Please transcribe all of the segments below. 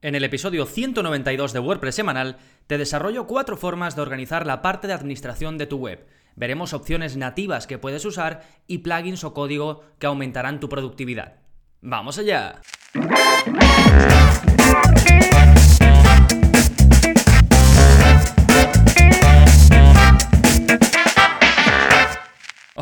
En el episodio 192 de WordPress semanal te desarrollo cuatro formas de organizar la parte de administración de tu web. Veremos opciones nativas que puedes usar y plugins o código que aumentarán tu productividad. ¡Vamos allá!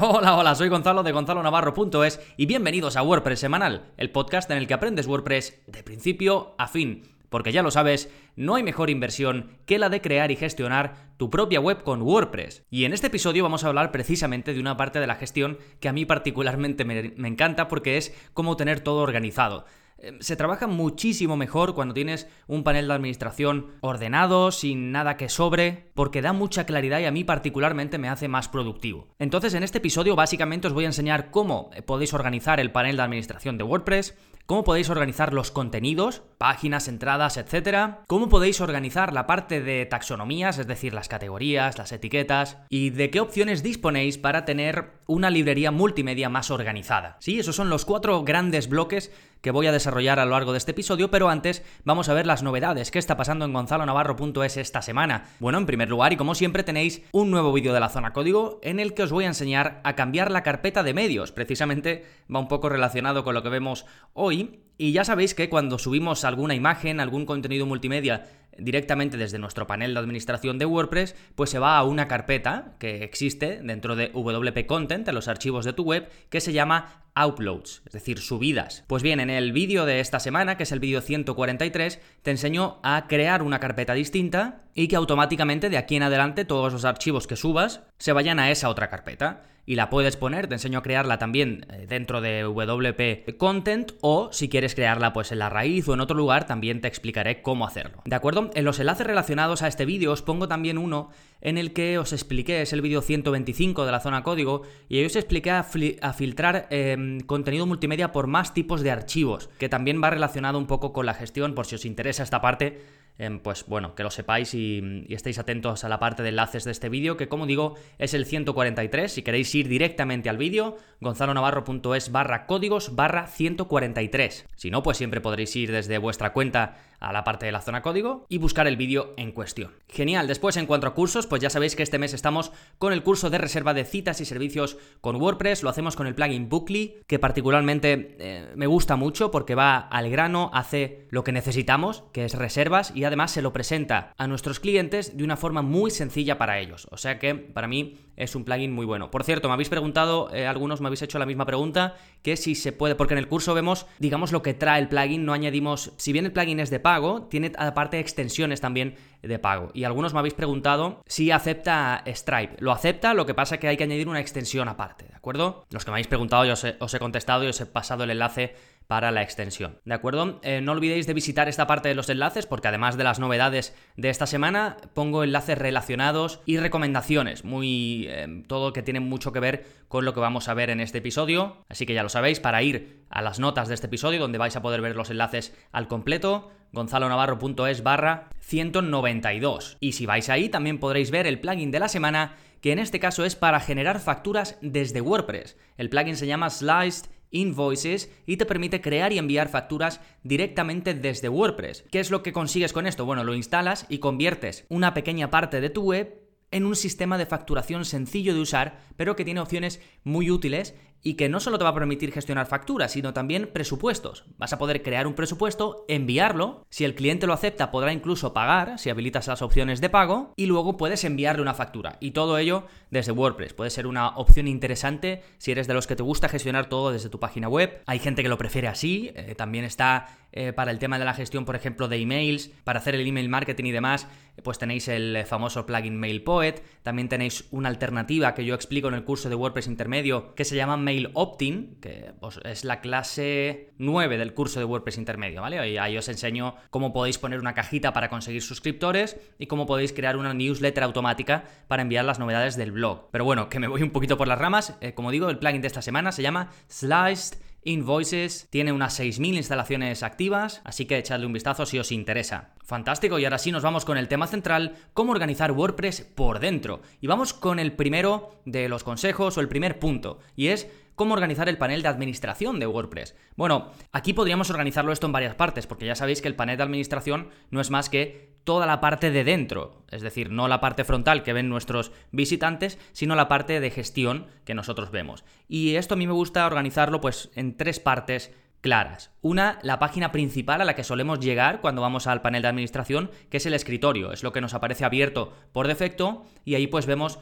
Hola, hola, soy Gonzalo de gonzalonavarro.es y bienvenidos a WordPress Semanal, el podcast en el que aprendes WordPress de principio a fin. Porque ya lo sabes, no hay mejor inversión que la de crear y gestionar tu propia web con WordPress. Y en este episodio vamos a hablar precisamente de una parte de la gestión que a mí particularmente me, encanta porque es cómo tener todo organizado. Em, se trabaja muchísimo mejor cuando tienes un panel de administración ordenado, sin nada que sobre, porque da mucha claridad y a mí particularmente me hace más productivo. Entonces en este episodio básicamente os voy a enseñar cómo podéis organizar el panel de administración de WordPress, cómo podéis organizar los contenidos, páginas, entradas, etcétera, cómo podéis organizar la parte de taxonomías, es decir, las categorías, las etiquetas, y de qué opciones disponéis para tener una librería multimedia más organizada. Sí, esos son los cuatro grandes bloques que voy a desarrollar a lo largo de este episodio, pero antes vamos a ver las novedades. ¿Qué está pasando en gonzalonavarro.es esta semana? Bueno, en primer lugar, y como siempre, tenéis un nuevo vídeo de la zona código en el que os voy a enseñar a cambiar la carpeta de medios. Precisamente va un poco relacionado con lo que vemos hoy. Y ya sabéis que cuando subimos alguna imagen, algún contenido multimedia directamente desde nuestro panel de administración de WordPress, pues se va a una carpeta que existe dentro de WP Content, en los archivos de tu web, que se llama uploads, es decir, subidas. Pues bien, en el vídeo de esta semana, que es el vídeo 143, te enseño a crear una carpeta distinta y que automáticamente de aquí en adelante todos los archivos que subas se vayan a esa otra carpeta y la puedes poner, te enseño a crearla también eh, dentro de WP Content o si quieres crearla pues en la raíz o en otro lugar también te explicaré cómo hacerlo. ¿De acuerdo? En los enlaces relacionados a este vídeo os pongo también uno en el que os expliqué, es el vídeo 125 de la zona código, y ahí os expliqué a, filtrar em, contenido multimedia por más tipos de archivos, que también va relacionado un poco con la gestión, por si os interesa esta parte Em, pues bueno, que lo sepáis y, estéis atentos a la parte de enlaces de este vídeo, que como digo, es el 143. Si queréis ir directamente al vídeo, gonzalonavarro.es barra códigos barra 143. Si no, pues siempre podréis ir desde vuestra cuenta a la parte de la zona código y buscar el vídeo en cuestión. Genial, después en cuanto a cursos, pues ya sabéis que este mes estamos con el curso de reserva de citas y servicios con WordPress, lo hacemos con el plugin Bookly, que particularmente eh, me gusta mucho porque va al grano, hace lo que necesitamos, que es reservas, y además se lo presenta a nuestros clientes de una forma muy sencilla para ellos. O sea que para mí es un plugin muy bueno. Por cierto, me habéis preguntado, eh, algunos me habéis hecho la misma pregunta, que si se puede, porque en el curso vemos, digamos, lo que trae el plugin, no añadimos, si bien el plugin es de pago, tiene aparte extensiones también de pago. Y algunos me habéis preguntado si acepta Stripe. Lo acepta, lo que pasa es que hay que añadir una extensión aparte, ¿de acuerdo? Los que me habéis preguntado, yo os he contestado y os he pasado el enlace para la extensión. ¿De acuerdo? Eh, no olvidéis de visitar esta parte de los enlaces porque además de las novedades de esta semana, pongo enlaces relacionados y recomendaciones, muy eh, todo que tiene mucho que ver con lo que vamos a ver en este episodio. Así que ya lo sabéis, para ir a las notas de este episodio donde vais a poder ver los enlaces al completo, gonzalonavarro.es barra 192. Y si vais ahí también podréis ver el plugin de la semana que en este caso es para generar facturas desde WordPress. El plugin se llama Sliced Invoices y te permite crear y enviar facturas directamente desde WordPress. ¿Qué es lo que consigues con esto? Bueno, lo instalas y conviertes una pequeña parte de tu web en un sistema de facturación sencillo de usar, pero que tiene opciones muy útiles y que no solo te va a permitir gestionar facturas, sino también presupuestos. Vas a poder crear un presupuesto, enviarlo, si el cliente lo acepta podrá incluso pagar, si habilitas las opciones de pago, y luego puedes enviarle una factura. Y todo ello desde WordPress. Puede ser una opción interesante si eres de los que te gusta gestionar todo desde tu página web. Hay gente que lo prefiere así, eh, también está eh, para el tema de la gestión, por ejemplo, de emails, para hacer el email marketing y demás, pues tenéis el famoso plugin MailPoet, también tenéis una alternativa que yo explico en el curso de WordPress intermedio que se llama Mail Opt-in, que pues, es la clase 9 del curso de WordPress intermedio, ¿vale? Ahí os enseño cómo podéis poner una cajita para conseguir suscriptores y cómo podéis crear una newsletter automática para enviar las novedades del blog. Pero bueno, que me voy un poquito por las ramas. Eh, como digo, el plugin de esta semana se llama Sliced Invoices tiene unas 6.000 instalaciones activas, así que echadle un vistazo si os interesa. Fantástico, y ahora sí nos vamos con el tema central, cómo organizar WordPress por dentro. Y vamos con el primero de los consejos o el primer punto, y es cómo organizar el panel de administración de WordPress. Bueno, aquí podríamos organizarlo esto en varias partes, porque ya sabéis que el panel de administración no es más que toda la parte de dentro, es decir, no la parte frontal que ven nuestros visitantes, sino la parte de gestión que nosotros vemos. Y esto a mí me gusta organizarlo pues en tres partes claras. Una, la página principal a la que solemos llegar cuando vamos al panel de administración, que es el escritorio, es lo que nos aparece abierto por defecto y ahí pues vemos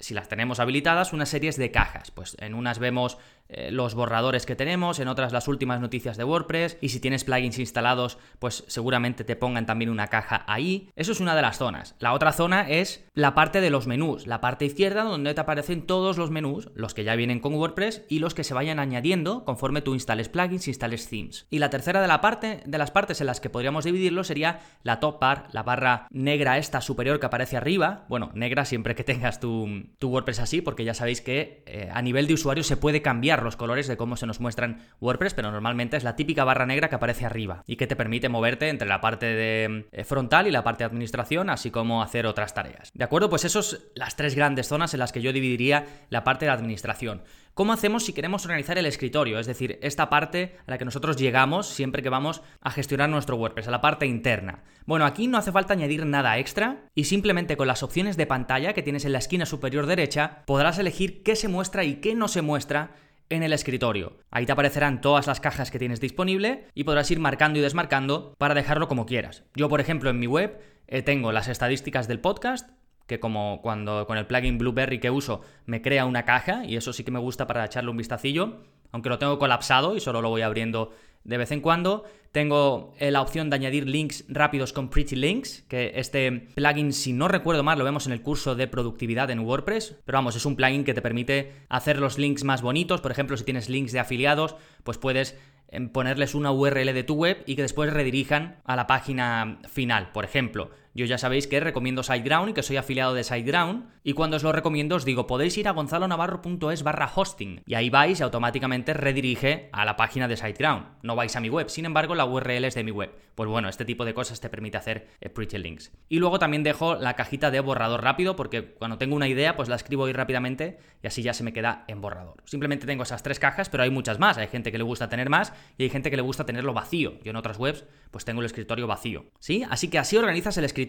si las tenemos habilitadas, unas series de cajas. Pues en unas vemos eh, los borradores que tenemos, en otras las últimas noticias de WordPress, y si tienes plugins instalados, pues seguramente te pongan también una caja ahí. Eso es una de las zonas. La otra zona es la parte de los menús, la parte izquierda donde te aparecen todos los menús, los que ya vienen con WordPress y los que se vayan añadiendo conforme tú instales plugins, instales themes. Y la tercera de la parte de las partes en las que podríamos dividirlo sería la top bar, la barra negra esta superior que aparece arriba, bueno, negra siempre que tengas tu tu WordPress así, porque ya sabéis que eh, a nivel de usuario se puede cambiar los colores de cómo se nos muestran WordPress, pero normalmente es la típica barra negra que aparece arriba y que te permite moverte entre la parte de eh, frontal y la parte de administración, así como hacer otras tareas. ¿De acuerdo? Pues esas son las tres grandes zonas en las que yo dividiría la parte de administración. ¿Cómo hacemos si queremos organizar el escritorio? Es decir, esta parte a la que nosotros llegamos siempre que vamos a gestionar nuestro WordPress, a la parte interna. Bueno, aquí no hace falta añadir nada extra y simplemente con las opciones de pantalla que tienes en la esquina superior derecha podrás elegir qué se muestra y qué no se muestra en el escritorio. Ahí te aparecerán todas las cajas que tienes disponible y podrás ir marcando y desmarcando para dejarlo como quieras. Yo, por ejemplo, en mi web eh, tengo las estadísticas del podcast, que como cuando con el plugin Blueberry que uso me crea una caja y eso sí que me gusta para echarle un vistacillo, aunque lo tengo colapsado y solo lo voy abriendo de vez en cuando. Tengo eh, la opción de añadir links rápidos con Pretty Links, que este plugin, si no recuerdo mal, lo vemos en el curso de productividad en WordPress, pero vamos, es un plugin que te permite hacer los links más bonitos, por ejemplo, si tienes links de afiliados, pues puedes em, ponerles una URL de tu web y que después redirijan a la página final, por ejemplo. Yo ya sabéis que recomiendo SiteGround y que soy afiliado de SiteGround. Y cuando os lo recomiendo os digo, podéis ir a gonzalonavarro.es barra hosting. Y ahí vais y automáticamente redirige a la página de SiteGround. No vais a mi web. Sin embargo, la URL es de mi web. Pues bueno, este tipo de cosas te permite hacer eh, Pretty Links. Y luego también dejo la cajita de borrador rápido porque cuando tengo una idea pues la escribo ahí rápidamente y así ya se me queda en borrador. Simplemente tengo esas tres cajas, pero hay muchas más. Hay gente que le gusta tener más y hay gente que le gusta tenerlo vacío. Yo en otras webs pues tengo el escritorio vacío. ¿Sí? Así que así organizas el escritorio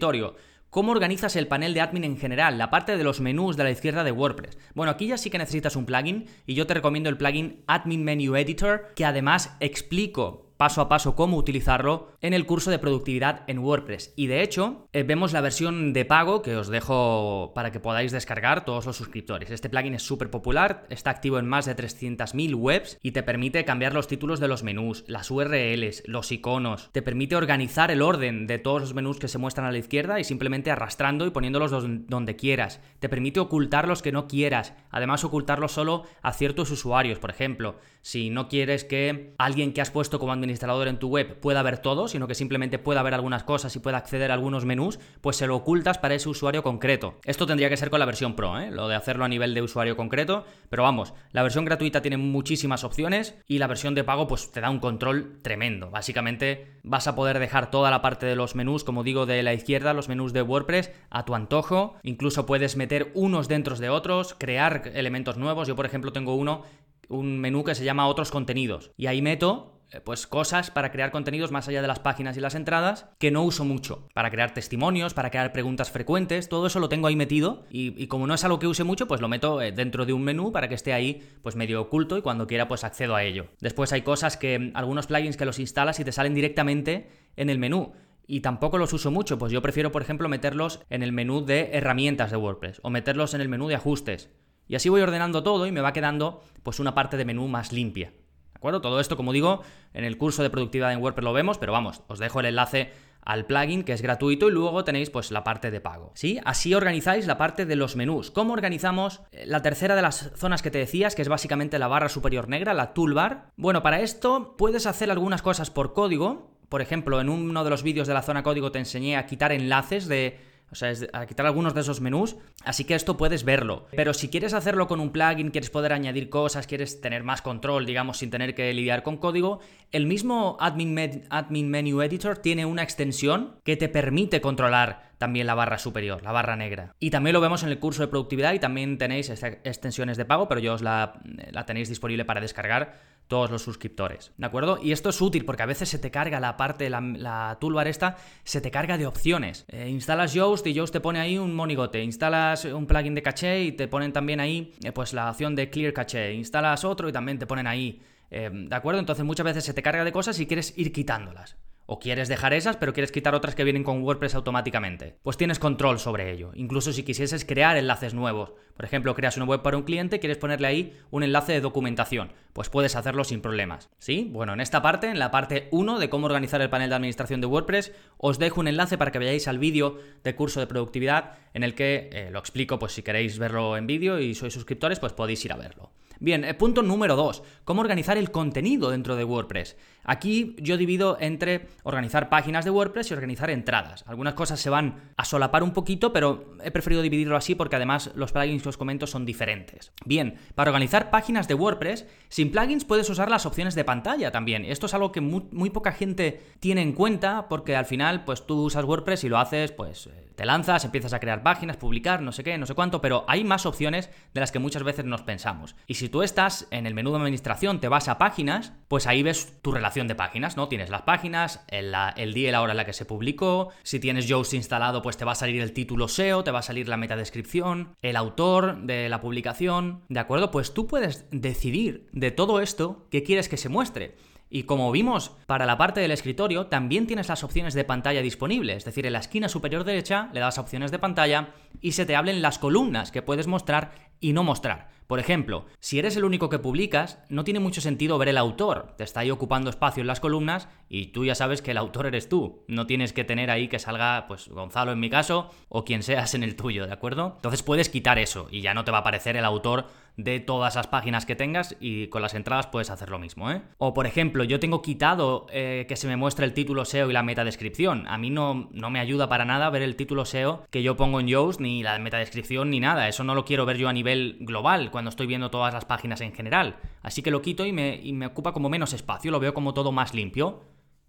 ¿Cómo organizas el panel de admin en general? La parte de los menús de la izquierda de WordPress. Bueno, aquí ya sí que necesitas un plugin y yo te recomiendo el plugin Admin Menu Editor que además explico paso a paso cómo utilizarlo en el curso de productividad en WordPress. Y de hecho, eh, vemos la versión de pago que os dejo para que podáis descargar todos los suscriptores. Este plugin es súper popular, está activo en más de 300.000 webs y te permite cambiar los títulos de los menús, las URLs, los iconos, te permite organizar el orden de todos los menús que se muestran a la izquierda y simplemente arrastrando y poniéndolos donde quieras. Te permite ocultar los que no quieras, además ocultarlos solo a ciertos usuarios, por ejemplo, si no quieres que alguien que has puesto como administrador en tu web pueda ver todo, sino que simplemente pueda ver algunas cosas y pueda acceder a algunos menús, pues se lo ocultas para ese usuario concreto. Esto tendría que ser con la versión Pro, ¿eh? lo de hacerlo a nivel de usuario concreto, pero vamos, la versión gratuita tiene muchísimas opciones y la versión de pago pues te da un control tremendo. Básicamente vas a poder dejar toda la parte de los menús, como digo, de la izquierda, los menús de WordPress, a tu antojo. Incluso puedes meter unos dentro de otros, crear elementos nuevos. Yo, por ejemplo, tengo uno un menú que se llama otros contenidos. Y ahí meto eh, pues cosas para crear contenidos más allá de las páginas y las entradas que no uso mucho. Para crear testimonios, para crear preguntas frecuentes, todo eso lo tengo ahí metido y, como no es algo que use mucho, pues lo meto eh, dentro de un menú para que esté ahí pues medio oculto y cuando quiera pues accedo a ello. Después hay cosas que mm, algunos plugins que los instalas y te salen directamente en el menú y tampoco los uso mucho, pues yo prefiero, por ejemplo, meterlos en el menú de herramientas de WordPress o meterlos en el menú de ajustes. Y así voy ordenando todo y me va quedando pues una parte de menú más limpia. ¿De acuerdo? Todo esto, como digo, en el curso de productividad en WordPress lo vemos, pero vamos, os dejo el enlace al plugin que es gratuito y luego tenéis pues la parte de pago. ¿Sí? Así organizáis la parte de los menús. ¿Cómo organizamos eh, la tercera de las zonas que te decías, que es básicamente la barra superior negra, la toolbar? Bueno, para esto puedes hacer algunas cosas por código. Por ejemplo, en uno de los vídeos de la zona código te enseñé a quitar enlaces de o sea, es a quitar algunos de esos menús. Así que esto puedes verlo. Pero si quieres hacerlo con un plugin, quieres poder añadir cosas, quieres tener más control, digamos, sin tener que lidiar con código, el mismo Admin, Admin Menu Editor tiene una extensión que te permite controlar también la barra superior, la barra negra. Y también lo vemos en el curso de productividad y también tenéis extensiones de pago, pero yo os la, la tenéis disponible para descargar todos los suscriptores, ¿de acuerdo? Y esto es útil porque a veces se te carga la parte, la, la toolbar esta, se te carga de opciones. Eh, instalas Yoast y Yoast te pone ahí un monigote, instalas un plugin de caché y te ponen también ahí eh, pues la opción de Clear Caché, instalas otro y también te ponen ahí, eh, ¿de acuerdo? Entonces muchas veces se te carga de cosas y quieres ir quitándolas. O quieres dejar esas, pero quieres quitar otras que vienen con WordPress automáticamente. Pues tienes control sobre ello. Incluso si quisieses crear enlaces nuevos. Por ejemplo, creas una web para un cliente, quieres ponerle ahí un enlace de documentación. Pues puedes hacerlo sin problemas. ¿Sí? Bueno, en esta parte, en la parte 1 de cómo organizar el panel de administración de WordPress, os dejo un enlace para que veáis al vídeo de curso de productividad en el que eh, lo explico, pues si queréis verlo en vídeo y sois suscriptores, pues podéis ir a verlo. Bien, eh, punto número 2, cómo organizar el contenido dentro de WordPress. Aquí yo divido entre organizar páginas de WordPress y organizar entradas. Algunas cosas se van a solapar un poquito, pero he preferido dividirlo así porque además los plugins que os comento son diferentes. Bien, para organizar páginas de WordPress, sin plugins puedes usar las opciones de pantalla también. Esto es algo que muy, poca gente tiene en cuenta porque al final pues tú usas WordPress y lo haces pues eh, te lanzas, empiezas a crear páginas, publicar, no sé qué, no sé cuánto, pero hay más opciones de las que muchas veces nos pensamos. Y si tú estás en el menú de administración, te vas a páginas, pues ahí ves tu relación de páginas, ¿no? Tienes las páginas, el, día y la hora en la que se publicó, si tienes Yoast instalado, pues te va a salir el título SEO, te va a salir la metadescripción, el autor de la publicación, ¿de acuerdo? Pues tú puedes decidir de todo esto qué quieres que se muestre. Y como vimos para la parte del escritorio, también tienes las opciones de pantalla disponibles, es decir, en la esquina superior derecha le das opciones de pantalla y se te hablen las columnas que puedes mostrar y no mostrar. Por ejemplo, si eres el único que publicas, no tiene mucho sentido ver el autor. Te está ahí ocupando espacio en las columnas y tú ya sabes que el autor eres tú. No tienes que tener ahí que salga, pues, Gonzalo en mi caso o quien seas en el tuyo, ¿de acuerdo? Entonces puedes quitar eso y ya no te va a aparecer el autor de todas las páginas que tengas y con las entradas puedes hacer lo mismo, ¿eh? O por ejemplo, yo tengo quitado eh, que se me muestre el título SEO y la metadescripción. A mí no, no me ayuda para nada ver el título SEO que yo pongo en Yoast, ni la metadescripción, ni nada. Eso no lo quiero ver yo a nivel global cuando estoy viendo todas las páginas en general. Así que lo quito y me, y me ocupa como menos espacio, lo veo como todo más limpio.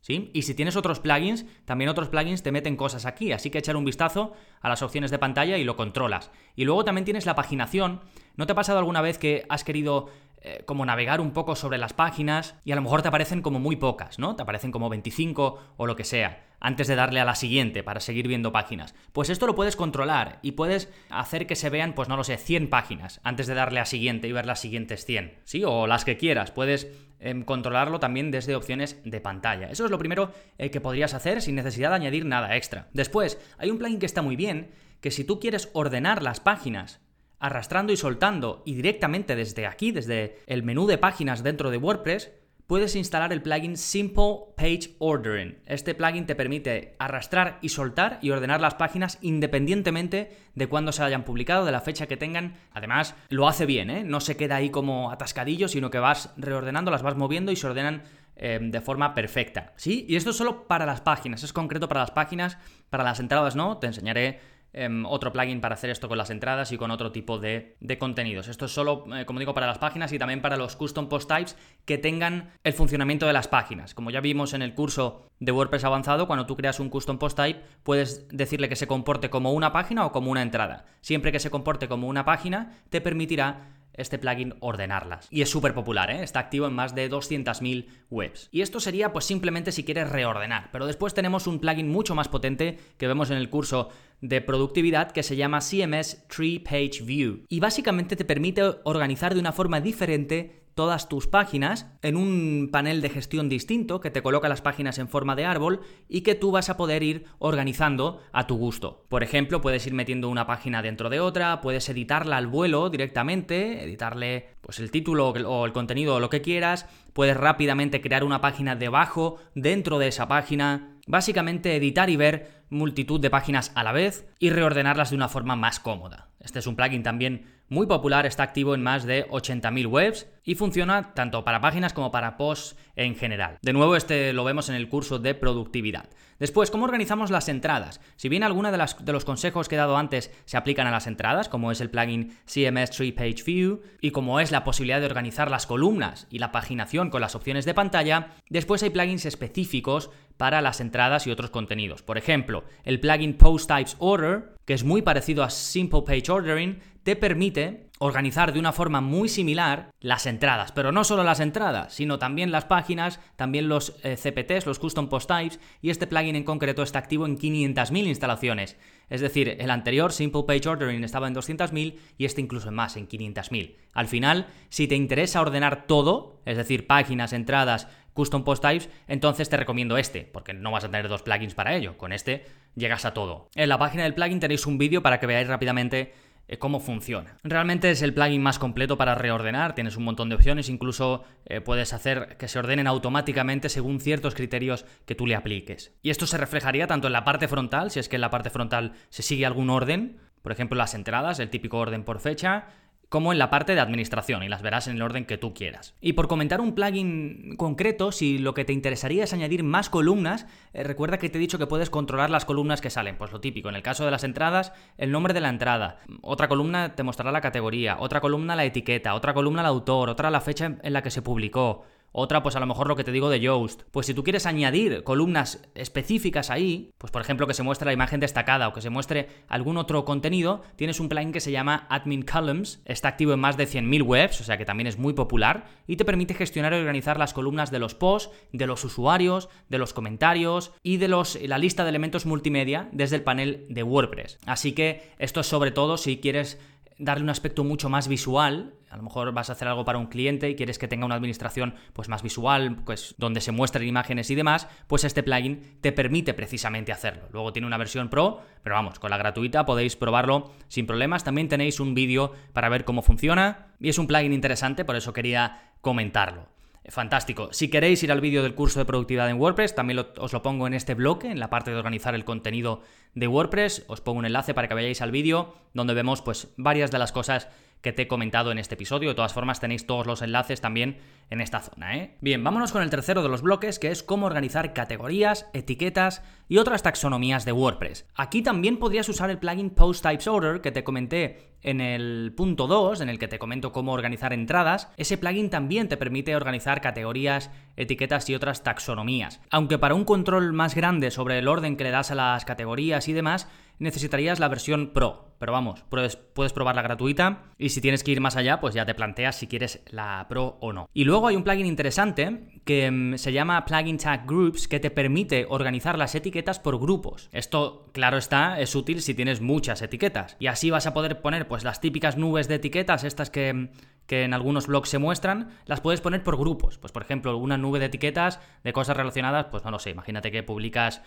Y si tienes otros plugins, también otros plugins te meten cosas aquí, así que echar un vistazo a las opciones de pantalla y lo controlas. Y luego también tienes la paginación. ¿No te ha pasado alguna vez que has querido eh, como navegar un poco sobre las páginas y a lo mejor te aparecen como muy pocas, ¿no? Te aparecen como 25 o lo que sea, antes de darle a la siguiente para seguir viendo páginas. Pues esto lo puedes controlar y puedes hacer que se vean, pues no lo sé, 100 páginas antes de darle a siguiente y ver las siguientes 100, ¿sí? O las que quieras, puedes em, controlarlo también desde opciones de pantalla. Eso es lo primero eh, que podrías hacer sin necesidad de añadir nada extra. Después, hay un plugin que está muy bien, que si tú quieres ordenar las páginas arrastrando y soltando y directamente desde aquí, desde el menú de páginas dentro de WordPress, puedes instalar el plugin Simple Page Ordering. Este plugin te permite arrastrar y soltar y ordenar las páginas independientemente de cuándo se hayan publicado, de la fecha que tengan. Además, lo hace bien, ¿eh? no se queda ahí como atascadillo, sino que vas reordenando, las vas moviendo y se ordenan eh, de forma perfecta. ¿Sí? Y esto es solo para las páginas, es concreto para las páginas, para las entradas no, te enseñaré Em, otro plugin para hacer esto con las entradas y con otro tipo de, contenidos. Esto es solo, eh, como digo, para las páginas y también para los custom post types que tengan el funcionamiento de las páginas. Como ya vimos en el curso de WordPress avanzado, cuando tú creas un custom post type, puedes decirle que se comporte como una página o como una entrada. Siempre que se comporte como una página, te permitirá este plugin ordenarlas. Y es súper popular, ¿eh? está activo en más de 200.000 webs. Y esto sería pues simplemente si quieres reordenar. Pero después tenemos un plugin mucho más potente que vemos en el curso de productividad que se llama CMS Tree Page View. Y básicamente te permite organizar de una forma diferente todas tus páginas en un panel de gestión distinto que te coloca las páginas en forma de árbol y que tú vas a poder ir organizando a tu gusto. Por ejemplo, puedes ir metiendo una página dentro de otra, puedes editarla al vuelo directamente, editarle pues el título o el contenido o lo que quieras, puedes rápidamente crear una página debajo dentro de esa página, básicamente editar y ver multitud de páginas a la vez y reordenarlas de una forma más cómoda. Este es un plugin también muy popular, está activo en más de 80.000 webs y funciona tanto para páginas como para posts en general. De nuevo, este lo vemos en el curso de productividad. Después, ¿cómo organizamos las entradas? Si bien algunos de, de los consejos que he dado antes se aplican a las entradas, como es el plugin CMS Tree Page View y como es la posibilidad de organizar las columnas y la paginación con las opciones de pantalla, después hay plugins específicos para las entradas y otros contenidos. Por ejemplo, el plugin Post Types Order, que es muy parecido a Simple Page Ordering, te permite organizar de una forma muy similar las entradas, pero no solo las entradas, sino también las páginas, también los eh, CPTs, los Custom Post Types, y este plugin en concreto está activo en 500.000 instalaciones. Es decir, el anterior, Simple Page Ordering, estaba en 200.000 y este incluso en más, en 500.000. Al final, si te interesa ordenar todo, es decir, páginas, entradas, Custom Post Types, entonces te recomiendo este, porque no vas a tener dos plugins para ello. Con este llegas a todo. En la página del plugin tenéis un vídeo para que veáis rápidamente cómo funciona. Realmente es el plugin más completo para reordenar, tienes un montón de opciones, incluso eh, puedes hacer que se ordenen automáticamente según ciertos criterios que tú le apliques. Y esto se reflejaría tanto en la parte frontal, si es que en la parte frontal se sigue algún orden, por ejemplo las entradas, el típico orden por fecha, como en la parte de administración y las verás en el orden que tú quieras. Y por comentar un plugin concreto, si lo que te interesaría es añadir más columnas, eh, recuerda que te he dicho que puedes controlar las columnas que salen. Pues lo típico, en el caso de las entradas, el nombre de la entrada. Otra columna te mostrará la categoría, otra columna la etiqueta, otra columna el autor, otra la fecha en la que se publicó. Otra, pues a lo mejor lo que te digo de Yoast. Pues si tú quieres añadir columnas específicas ahí, pues por ejemplo que se muestre la imagen destacada o que se muestre algún otro contenido, tienes un plugin que se llama Admin Columns, está activo en más de 100.000 webs, o sea que también es muy popular, y te permite gestionar y organizar las columnas de los posts, de los usuarios, de los comentarios y de los, la lista de elementos multimedia desde el panel de WordPress. Así que esto es sobre todo si quieres darle un aspecto mucho más visual. A lo mejor vas a hacer algo para un cliente y quieres que tenga una administración pues más visual, pues donde se muestren imágenes y demás, pues este plugin te permite precisamente hacerlo. Luego tiene una versión pro, pero vamos, con la gratuita podéis probarlo sin problemas. También tenéis un vídeo para ver cómo funciona y es un plugin interesante, por eso quería comentarlo. Fantástico. Si queréis ir al vídeo del curso de productividad en WordPress, también os lo pongo en este bloque, en la parte de organizar el contenido de WordPress. Os pongo un enlace para que vayáis al vídeo, donde vemos pues varias de las cosas que te he comentado en este episodio. De todas formas, tenéis todos los enlaces también en esta zona. ¿eh? Bien, vámonos con el tercero de los bloques, que es cómo organizar categorías, etiquetas y otras taxonomías de WordPress. Aquí también podrías usar el plugin Post Types Order que te comenté en el punto 2, en el que te comento cómo organizar entradas. Ese plugin también te permite organizar categorías, etiquetas y otras taxonomías. Aunque para un control más grande sobre el orden que le das a las categorías y demás, necesitarías la versión Pro. Pero vamos, puedes, puedes probar gratuita y si tienes que ir más allá, pues ya te planteas si quieres la Pro o no. Y luego hay un plugin interesante que mm, se llama Plugin Tag Groups que te permite organizar las etiquetas por grupos. Esto, claro está, es útil si tienes muchas etiquetas. Y así vas a poder poner pues las típicas nubes de etiquetas, estas que mm, que en algunos blogs se muestran, las puedes poner por grupos. Pues por ejemplo, una nube de etiquetas de cosas relacionadas, pues no lo sé, imagínate que publicas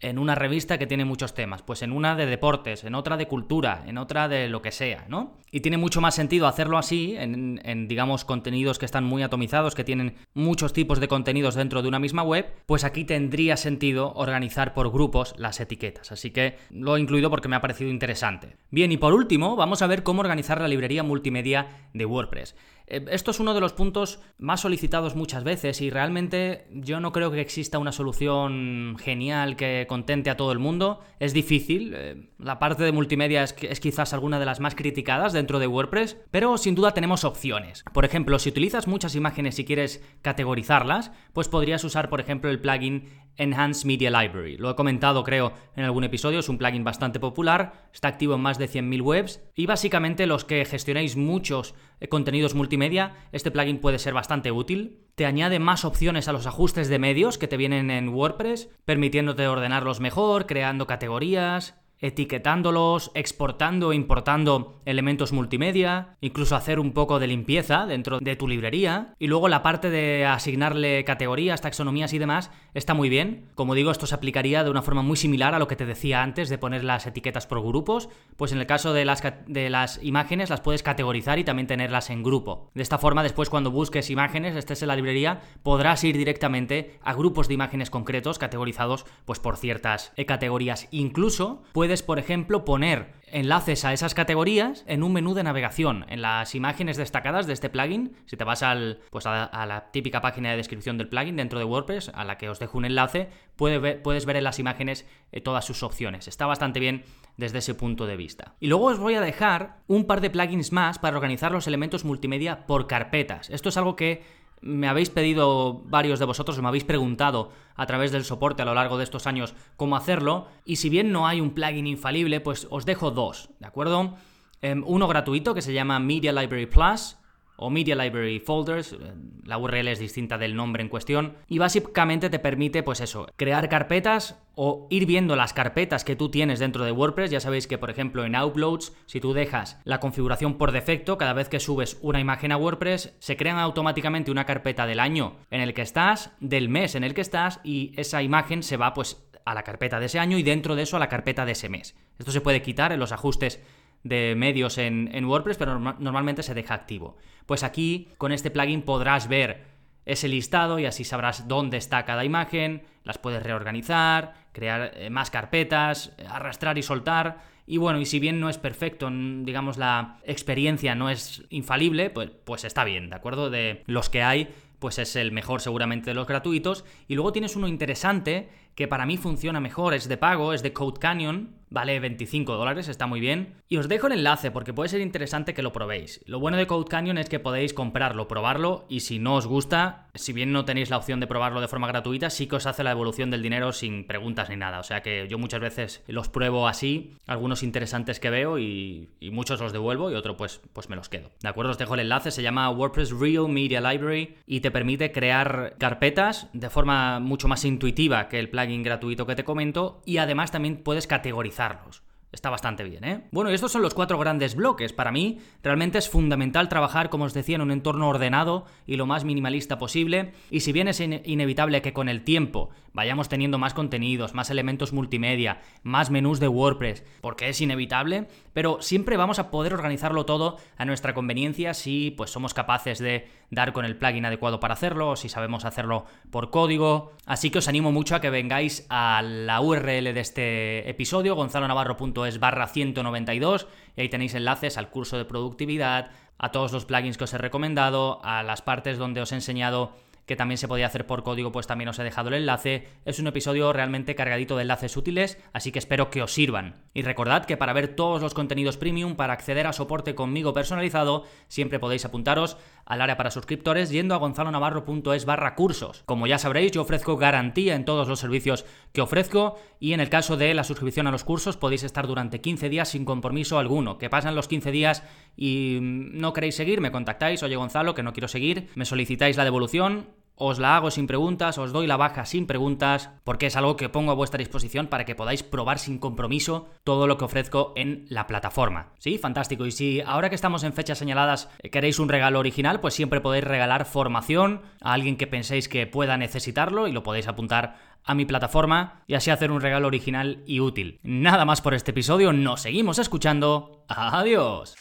en una revista que tiene muchos temas, pues en una de deportes, en otra de cultura, en otra de lo que sea, ¿no? Y tiene mucho más sentido hacerlo así, en, en, digamos, contenidos que están muy atomizados, que tienen muchos tipos de contenidos dentro de una misma web, pues aquí tendría sentido organizar por grupos las etiquetas. Así que lo he incluido porque me ha parecido interesante. Bien, y por último, vamos a ver cómo organizar la librería multimedia de WordPress. Eh, esto es uno de los puntos más solicitados muchas veces y realmente yo no creo que exista una solución genial que contente a todo el mundo. Es difícil. Eh, la parte de multimedia es, quizás alguna de las más criticadas dentro de WordPress, pero sin duda tenemos opciones. Por ejemplo, si utilizas muchas imágenes y quieres categorizarlas, pues podrías usar, por ejemplo, el plugin Enhanced Media Library. Lo he comentado, creo, en algún episodio, es un plugin bastante popular, está activo en más de 100.000 webs y básicamente los que gestionáis muchos contenidos multimedia, este plugin puede ser bastante útil. Te añade más opciones a los ajustes de medios que te vienen en WordPress, permitiéndote ordenarlos mejor, creando categorías, etiquetándolos, exportando e importando elementos multimedia, incluso hacer un poco de limpieza dentro de tu librería. Y luego la parte de asignarle categorías, taxonomías y demás está muy bien. Como digo, esto se aplicaría de una forma muy similar a lo que te decía antes de poner las etiquetas por grupos. Pues en el caso de las, de las imágenes las puedes categorizar y también tenerlas en grupo. De esta forma, después cuando busques imágenes, estés en la librería, podrás ir directamente a grupos de imágenes concretos categorizados pues por ciertas categorías. Incluso puedes puedes, por ejemplo, poner enlaces a esas categorías en un menú de navegación. En las imágenes destacadas de este plugin, si te vas al, pues a, la típica página de descripción del plugin dentro de WordPress, a la que os dejo un enlace, puedes ver en las imágenes eh, todas sus opciones. Está bastante bien desde ese punto de vista. Y luego os voy a dejar un par de plugins más para organizar los elementos multimedia por carpetas. Esto es algo que me habéis pedido varios de vosotros, me habéis preguntado a través del soporte a lo largo de estos años cómo hacerlo, y si bien no hay un plugin infalible, pues os dejo dos, ¿de acuerdo? Em, uno gratuito que se llama Media Library Plus, o Media Library Folders, eh, la URL es distinta del nombre en cuestión, y básicamente te permite, pues eso, crear carpetas o ir viendo las carpetas que tú tienes dentro de WordPress. Ya sabéis que, por ejemplo, en Uploads, si tú dejas la configuración por defecto, cada vez que subes una imagen a WordPress, se crea automáticamente una carpeta del año en el que estás, del mes en el que estás, y esa imagen se va, pues, a la carpeta de ese año y dentro de eso a la carpeta de ese mes. Esto se puede quitar en los ajustes de medios en, WordPress, pero normalmente se deja activo. Pues aquí, con este plugin, podrás ver ese listado y así sabrás dónde está cada imagen, las puedes reorganizar, crear eh, más carpetas, arrastrar y soltar. Y bueno, y si bien no es perfecto, digamos la experiencia no es infalible, pues, pues está bien, ¿de acuerdo? De los que hay, pues es el mejor seguramente de los gratuitos. Y luego tienes uno interesante que para mí funciona mejor, es de pago, es de Code Canyon, vale 25 dólares, está muy bien. Y os dejo el enlace porque puede ser interesante que lo probéis. Lo bueno de Code Canyon es que podéis comprarlo, probarlo y si no os gusta, si bien no tenéis la opción de probarlo de forma gratuita, sí que os hace la evolución del dinero sin preguntas ni nada. O sea que yo muchas veces los pruebo así, algunos interesantes que veo y, muchos los devuelvo y otro pues, pues me los quedo. ¿De acuerdo? Os dejo el enlace, se llama WordPress Real Media Library y te permite crear carpetas de forma mucho más intuitiva que el plugin gratuito que te comento y además también puedes categorizarlos. Está bastante bien, ¿eh? Bueno, y estos son los cuatro grandes bloques. Para mí, realmente es fundamental trabajar, como os decía, en un entorno ordenado y lo más minimalista posible. Y si bien es inevitable que con el tiempo vayamos teniendo más contenidos, más elementos multimedia, más menús de WordPress, porque es inevitable, pero siempre vamos a poder organizarlo todo a nuestra conveniencia si pues somos capaces de dar con el plugin adecuado para hacerlo, o si sabemos hacerlo por código. Así que os animo mucho a que vengáis a la URL de este episodio, gonzalonavarro.com es barra 192 y ahí tenéis enlaces al curso de productividad, a todos los plugins que os he recomendado, a las partes donde os he enseñado que también se podía hacer por código, pues también os he dejado el enlace. Es un episodio realmente cargadito de enlaces útiles, así que espero que os sirvan. Y recordad que para ver todos los contenidos premium, para acceder a soporte conmigo personalizado, siempre podéis apuntaros al área para suscriptores yendo a gonzalonavarro.es barra cursos. Como ya sabréis, yo ofrezco garantía en todos los servicios que ofrezco y en el caso de la suscripción a los cursos podéis estar durante 15 días sin compromiso alguno. Que pasan los 15 días y no queréis seguir, me contactáis, oye Gonzalo, que no quiero seguir, me solicitáis la devolución os la hago sin preguntas, os doy la baja sin preguntas, porque es algo que pongo a vuestra disposición para que podáis probar sin compromiso todo lo que ofrezco en la plataforma. Sí, fantástico. Y si ahora que estamos en fechas señaladas eh, queréis un regalo original, pues siempre podéis regalar formación a alguien que penséis que pueda necesitarlo y lo podéis apuntar a mi plataforma y así hacer un regalo original y útil. Nada más por este episodio, nos seguimos escuchando. Adiós.